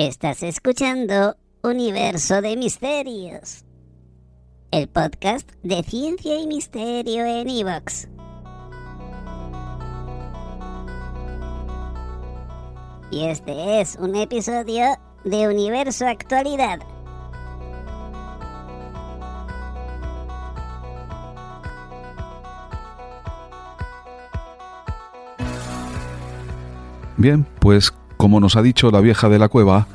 Estás escuchando Universo de Misterios, el podcast de ciencia y misterio en Evox. Y este es un episodio de Universo Actualidad. Bien, pues como nos ha dicho la vieja de la cueva,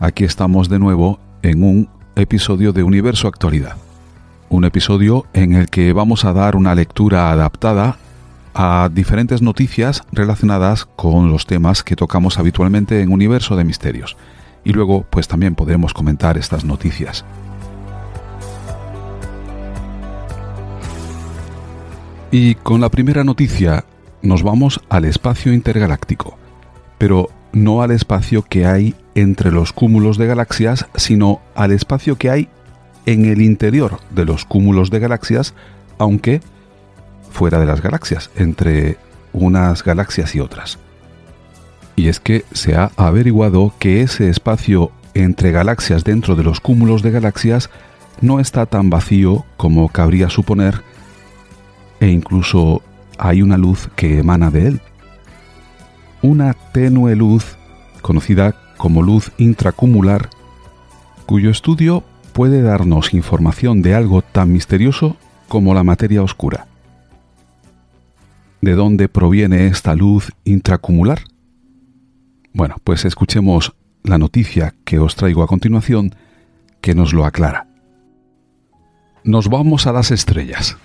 aquí estamos de nuevo en un episodio de Universo Actualidad. Un episodio en el que vamos a dar una lectura adaptada a diferentes noticias relacionadas con los temas que tocamos habitualmente en Universo de Misterios. Y luego, pues también podremos comentar estas noticias. Y con la primera noticia nos vamos al espacio intergaláctico. Pero no al espacio que hay entre los cúmulos de galaxias, sino al espacio que hay en el interior de los cúmulos de galaxias, aunque fuera de las galaxias, entre unas galaxias y otras. Y es que se ha averiguado que ese espacio entre galaxias dentro de los cúmulos de galaxias no está tan vacío como cabría suponer e incluso hay una luz que emana de él una tenue luz, conocida como luz intracumular, cuyo estudio puede darnos información de algo tan misterioso como la materia oscura. ¿De dónde proviene esta luz intracumular? Bueno, pues escuchemos la noticia que os traigo a continuación que nos lo aclara. Nos vamos a las estrellas.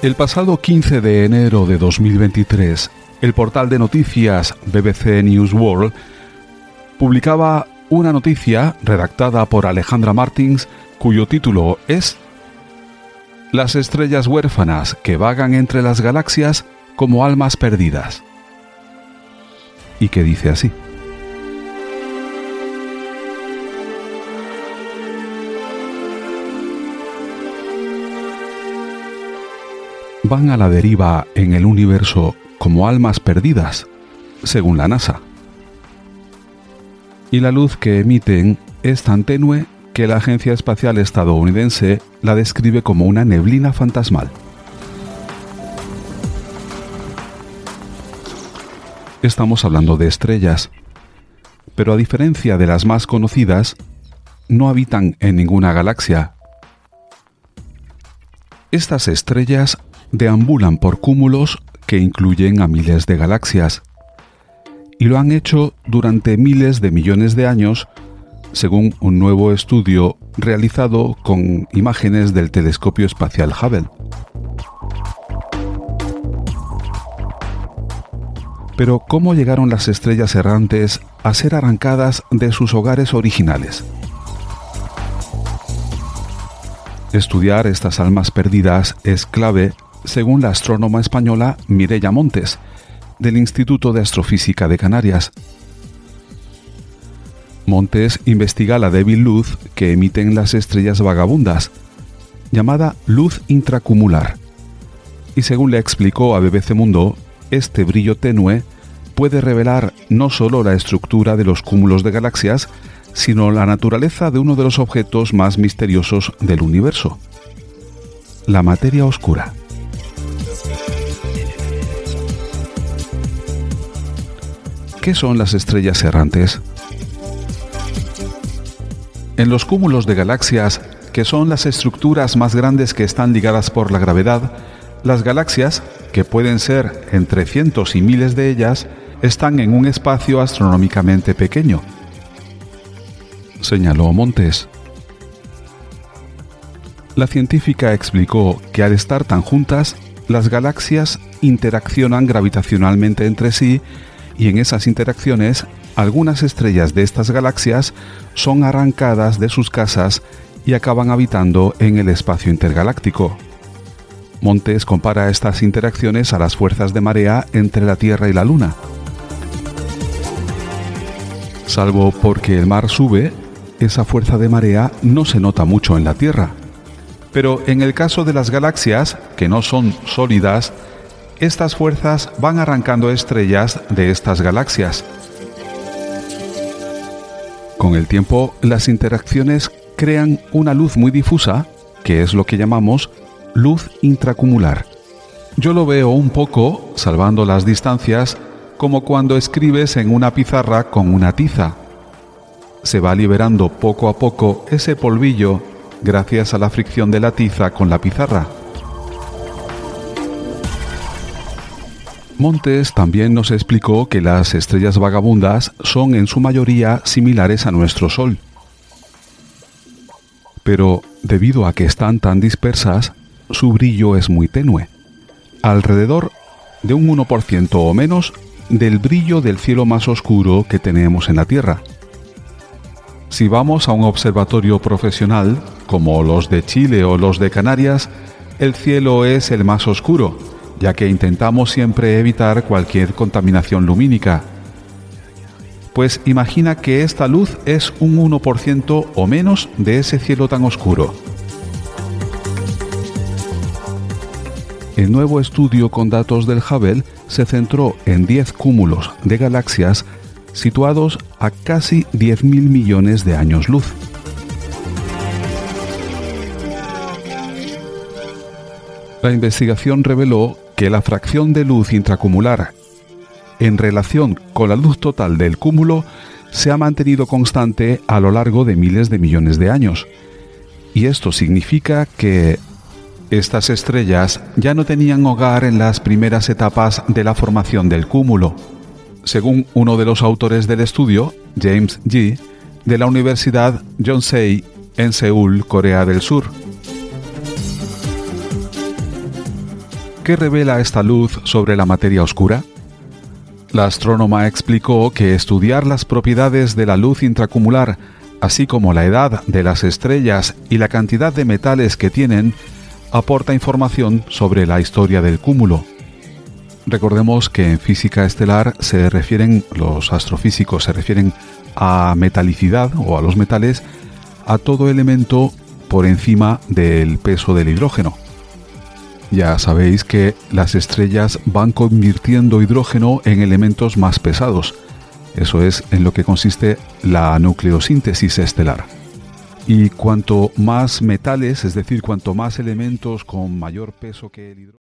El pasado 15 de enero de 2023, el portal de noticias BBC News World publicaba una noticia redactada por Alejandra Martins cuyo título es Las estrellas huérfanas que vagan entre las galaxias como almas perdidas. Y que dice así. Van a la deriva en el universo como almas perdidas, según la NASA. Y la luz que emiten es tan tenue que la Agencia Espacial Estadounidense la describe como una neblina fantasmal. Estamos hablando de estrellas, pero a diferencia de las más conocidas, no habitan en ninguna galaxia. Estas estrellas deambulan por cúmulos que incluyen a miles de galaxias, y lo han hecho durante miles de millones de años, según un nuevo estudio realizado con imágenes del telescopio espacial Hubble. Pero ¿cómo llegaron las estrellas errantes a ser arrancadas de sus hogares originales? Estudiar estas almas perdidas es clave según la astrónoma española Mireya Montes, del Instituto de Astrofísica de Canarias. Montes investiga la débil luz que emiten las estrellas vagabundas, llamada luz intracumular. Y según le explicó a BBC Mundo, este brillo tenue puede revelar no solo la estructura de los cúmulos de galaxias, sino la naturaleza de uno de los objetos más misteriosos del universo, la materia oscura. ¿Qué son las estrellas errantes? En los cúmulos de galaxias, que son las estructuras más grandes que están ligadas por la gravedad, las galaxias, que pueden ser entre cientos y miles de ellas, están en un espacio astronómicamente pequeño, señaló Montes. La científica explicó que al estar tan juntas, las galaxias interaccionan gravitacionalmente entre sí y en esas interacciones algunas estrellas de estas galaxias son arrancadas de sus casas y acaban habitando en el espacio intergaláctico. Montes compara estas interacciones a las fuerzas de marea entre la Tierra y la Luna. Salvo porque el mar sube, esa fuerza de marea no se nota mucho en la Tierra. Pero en el caso de las galaxias, que no son sólidas, estas fuerzas van arrancando estrellas de estas galaxias. Con el tiempo, las interacciones crean una luz muy difusa, que es lo que llamamos luz intracumular. Yo lo veo un poco, salvando las distancias, como cuando escribes en una pizarra con una tiza. Se va liberando poco a poco ese polvillo gracias a la fricción de la tiza con la pizarra. Montes también nos explicó que las estrellas vagabundas son en su mayoría similares a nuestro Sol. Pero debido a que están tan dispersas, su brillo es muy tenue, alrededor de un 1% o menos del brillo del cielo más oscuro que tenemos en la Tierra. Si vamos a un observatorio profesional, como los de Chile o los de Canarias, el cielo es el más oscuro, ya que intentamos siempre evitar cualquier contaminación lumínica. Pues imagina que esta luz es un 1% o menos de ese cielo tan oscuro. El nuevo estudio con datos del Hubble se centró en 10 cúmulos de galaxias situados a casi 10.000 millones de años luz. La investigación reveló que la fracción de luz intracumular en relación con la luz total del cúmulo se ha mantenido constante a lo largo de miles de millones de años. Y esto significa que estas estrellas ya no tenían hogar en las primeras etapas de la formación del cúmulo. Según uno de los autores del estudio, James G., de la Universidad Yonsei en Seúl, Corea del Sur. ¿Qué revela esta luz sobre la materia oscura? La astrónoma explicó que estudiar las propiedades de la luz intracumular, así como la edad de las estrellas y la cantidad de metales que tienen, aporta información sobre la historia del cúmulo. Recordemos que en física estelar se refieren, los astrofísicos se refieren a metalicidad o a los metales, a todo elemento por encima del peso del hidrógeno. Ya sabéis que las estrellas van convirtiendo hidrógeno en elementos más pesados. Eso es en lo que consiste la nucleosíntesis estelar. Y cuanto más metales, es decir, cuanto más elementos con mayor peso que el hidrógeno.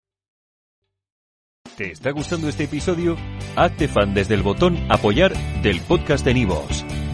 ¿Te está gustando este episodio? Hazte fan desde el botón Apoyar del podcast de Nivos.